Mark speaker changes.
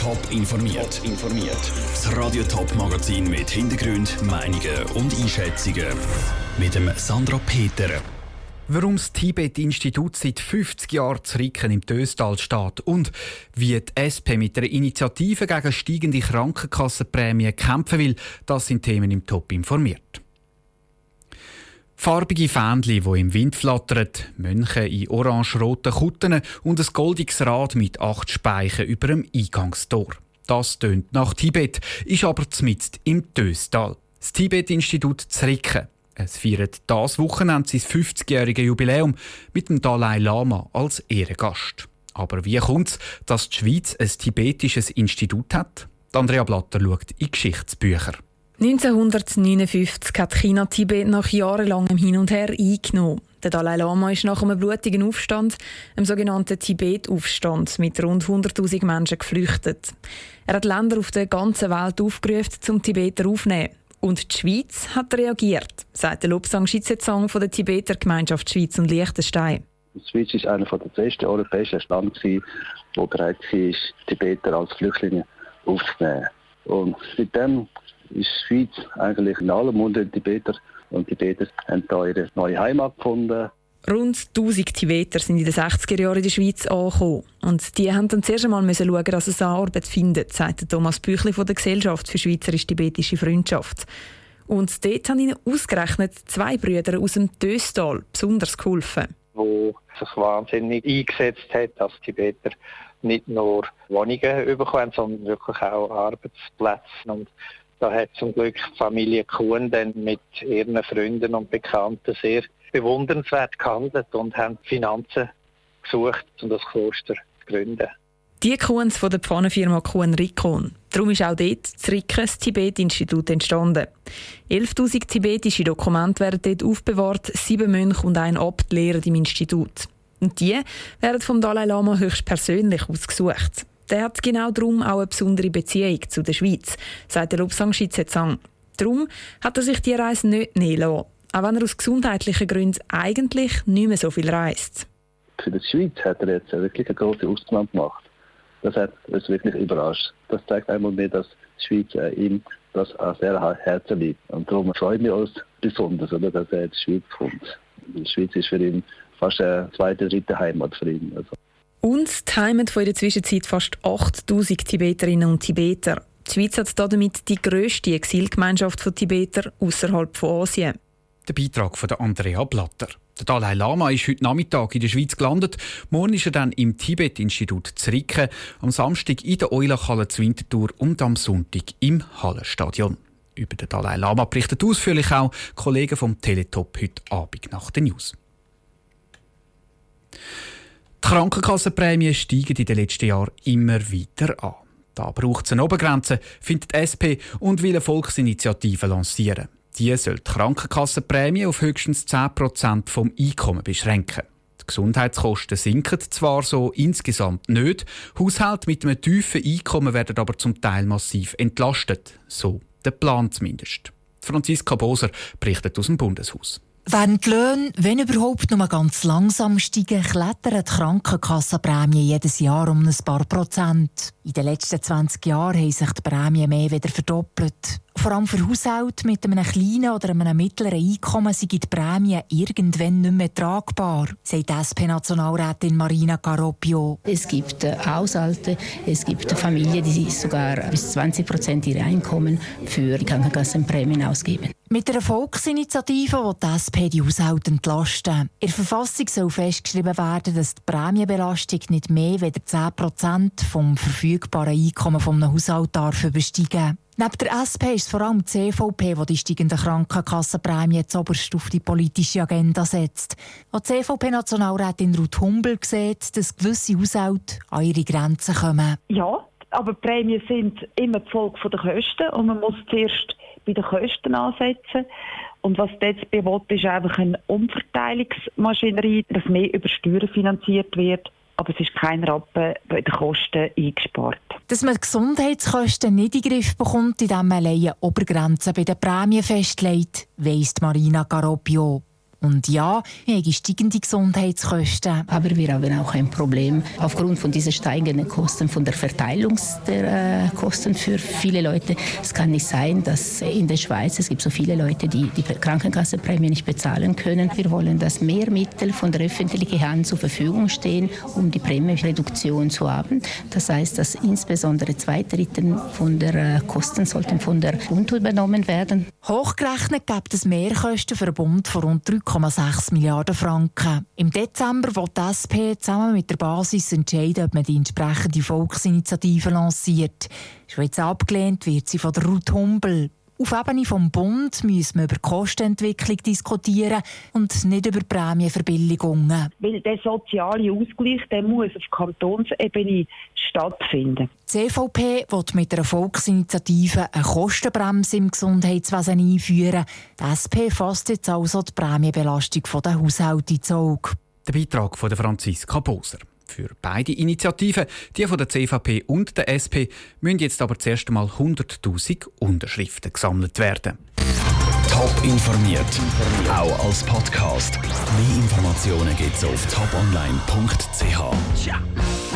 Speaker 1: Top informiert. informiert. Das Radio Top Magazin mit Hintergrund, Meinungen und Einschätzungen mit dem Sandra Peter.
Speaker 2: Warum das Tibet-Institut seit 50 Jahren zu Ricken im Döstal steht und wie die SP mit einer Initiative gegen steigende Krankenkassenprämien kämpfen will, das sind Themen im Top informiert. Farbige Fähnchen, die im Wind flattern, Mönche in orange-roten Kutten und ein goldiges Rad mit acht Speichen über dem Eingangstor. Das tönt nach Tibet, ist aber zumindest im Töstal. Das Tibet-Institut Zricken. Es feiert das Wochenende sein 50-jähriges Jubiläum mit dem Dalai Lama als Ehrengast. Aber wie kommt es, dass die Schweiz ein tibetisches Institut hat? Andrea Blatter schaut in Geschichtsbücher.
Speaker 3: 1959 hat China Tibet nach jahrelangem Hin und Her eingenommen. Der Dalai Lama ist nach einem blutigen Aufstand, einem sogenannten Tibet-Aufstand, mit rund 100.000 Menschen geflüchtet. Er hat Länder auf der ganzen Welt aufgerufen, zum Tibeter aufzunehmen. Und die Schweiz hat reagiert, sagt der Lobsang Schizetsang von der Tibeter Gemeinschaft Schweiz und Liechtenstein.
Speaker 4: Die Schweiz war einer der ersten europäischen Staaten, der bereit war, Tibeter als Flüchtlinge aufzunehmen. Und mit dem ist die Schweiz eigentlich in allem unter Tibeter und Tibeter haben da ihre neue Heimat gefunden.
Speaker 3: Rund 1000 Tibeter sind in den 60er Jahren in der Schweiz angekommen. Und die haben dann zuerst einmal schauen, dass sie Arbeit finden, sagt Thomas Büchli von der Gesellschaft für Schweizerisch-Tibetische Freundschaft. Und dort haben ihnen ausgerechnet zwei Brüder aus dem Döstal besonders geholfen.
Speaker 5: Wo sich wahnsinnig eingesetzt hat, dass Tibeter nicht nur Wohnungen bekommen, sondern wirklich auch Arbeitsplätze. Und da hat zum Glück die Familie Kuhn dann mit ihren Freunden und Bekannten sehr bewundernswert gehandelt und haben Finanzen gesucht, um das Kloster zu gründen.
Speaker 3: Die Kuhns von der Pfannenfirma Kuhn Rikon. Darum ist auch dort das Ricken, das Tibet-Institut, entstanden. 11.000 tibetische Dokumente werden dort aufbewahrt, sieben Mönche und ein Abt lehren im Institut. Und die werden vom Dalai Lama höchstpersönlich ausgesucht. Der hat genau darum auch eine besondere Beziehung zu der Schweiz, sagt der Lobsang Schizetsang. Darum hat er sich die Reise nicht nehmen lassen, auch wenn er aus gesundheitlichen Gründen eigentlich nicht mehr so viel reist.
Speaker 4: Für die Schweiz hat er jetzt wirklich eine große Ausnahme gemacht. Das hat uns wirklich überrascht. Das zeigt einmal mehr, dass die Schweiz äh, ihm das auch sehr Herzen liegt. Und darum freuen wir uns besonders, oder, dass er in die Schweiz kommt. Die Schweiz ist für ihn fast eine zweite, dritte Heimat für ihn. Also.
Speaker 3: Die Heimat von in der Zwischenzeit fast 8000 Tibeterinnen und Tibeter. Die Schweiz hat damit die grösste Exilgemeinschaft von Tibeter außerhalb von Asien.
Speaker 2: Der Beitrag von Andrea Blatter. Der Dalai Lama ist heute Nachmittag in der Schweiz gelandet. Morgen ist er dann im Tibet-Institut Zricken, am Samstag in der Eulachhalle zu Winterthur und am Sonntag im Hallenstadion. Über den Dalai Lama berichtet ausführlich auch Kollegen vom Teletop heute Abend nach den News. Die Krankenkassenprämien steigen in den letzten Jahren immer weiter an. Da braucht es eine Obergrenze, findet die SP und will eine Volksinitiative lancieren. Die soll die Krankenkassenprämie auf höchstens 10% vom Einkommen beschränken. Die Gesundheitskosten sinken zwar so insgesamt nicht, Haushalte mit einem tiefen Einkommen werden aber zum Teil massiv entlastet. So der Plan zumindest. Franziska Boser berichtet aus dem Bundeshaus.
Speaker 6: Während die Löhne, wenn überhaupt, nur ganz langsam steigen, klettern die Krankenkassenprämien jedes Jahr um ein paar Prozent. In den letzten 20 Jahren haben sich die Prämien mehr wieder verdoppelt. Vor allem für Haushalte mit einem kleinen oder einem mittleren Einkommen sind die Prämien irgendwann nicht mehr tragbar, sagt SP-Nationalrätin Marina Caropio.
Speaker 7: Es gibt äh, Haushalte, es gibt Familien, die sogar bis 20 Prozent ihrer Einkommen für Krankenkassenprämien ausgeben.
Speaker 6: Mit einer Volksinitiative will die SP die Haushalte entlasten. In der Verfassung soll festgeschrieben werden, dass die Prämienbelastung nicht mehr als 10 Prozent vom verfügbaren Einkommen eines Haushalts übersteigen darf. Neben der SP ist es vor allem die CVP, die die steigenden Krankenkassenprämien oberst auf die politische Agenda setzt. Auch die CVP-Nationalrätin Ruth Humbel sieht, dass gewisse Haushalte an ihre Grenzen kommen.
Speaker 8: Ja, aber die Prämien sind immer die Folge der Kosten und man muss zuerst bei den Kosten ansetzen. Und was jetzt bewollt ist einfach eine Umverteilungsmaschinerie, dass mehr über Steuern finanziert wird aber es ist kein Rappen bei den Kosten eingespart.
Speaker 6: Dass man Gesundheitskosten nicht in den Griff bekommt, indem man eine Obergrenze bei den Prämien festlegt, weiss Marina Garoppio. Und ja, wir haben steigende Gesundheitskosten.
Speaker 7: Aber wir haben auch ein Problem aufgrund von diesen steigenden Kosten von der Verteilung der äh, Kosten für viele Leute. Es kann nicht sein, dass in der Schweiz es gibt so viele Leute, die die Krankenkassenprämie nicht bezahlen können. Wir wollen, dass mehr Mittel von der öffentlichen Hand zur Verfügung stehen, um die Prämiereduktion zu haben. Das heißt, dass insbesondere zwei Drittel von der äh, Kosten sollten von der Bund übernommen werden.
Speaker 6: Hochgerechnet gibt es Mehrkosten für einen Bund von rund 3,6 Milliarden Franken. Im Dezember wird die SP zusammen mit der Basis entscheiden, ob man die entsprechende Volksinitiative lanciert. Schon jetzt abgelehnt wird sie von der Ruth Humbel. Auf Ebene vom Bund müssen wir über die Kostenentwicklung diskutieren und nicht über Prämienverbilligungen.
Speaker 8: Weil der soziale Ausgleich der muss auf Kantonsebene stattfinden.
Speaker 6: Die CVP will mit einer Volksinitiative eine Kostenbremse im Gesundheitswesen einführen. Die SP fasst jetzt also die Prämienbelastung der Haushalte ins Auge.
Speaker 2: Der Beitrag von Franziska Boser. Für beide Initiativen, die von der CVP und der SP, müssen jetzt aber zuerst einmal 100.000 Unterschriften gesammelt werden.
Speaker 1: Top informiert, auch als Podcast. Mehr Informationen gibt es auf toponline.ch.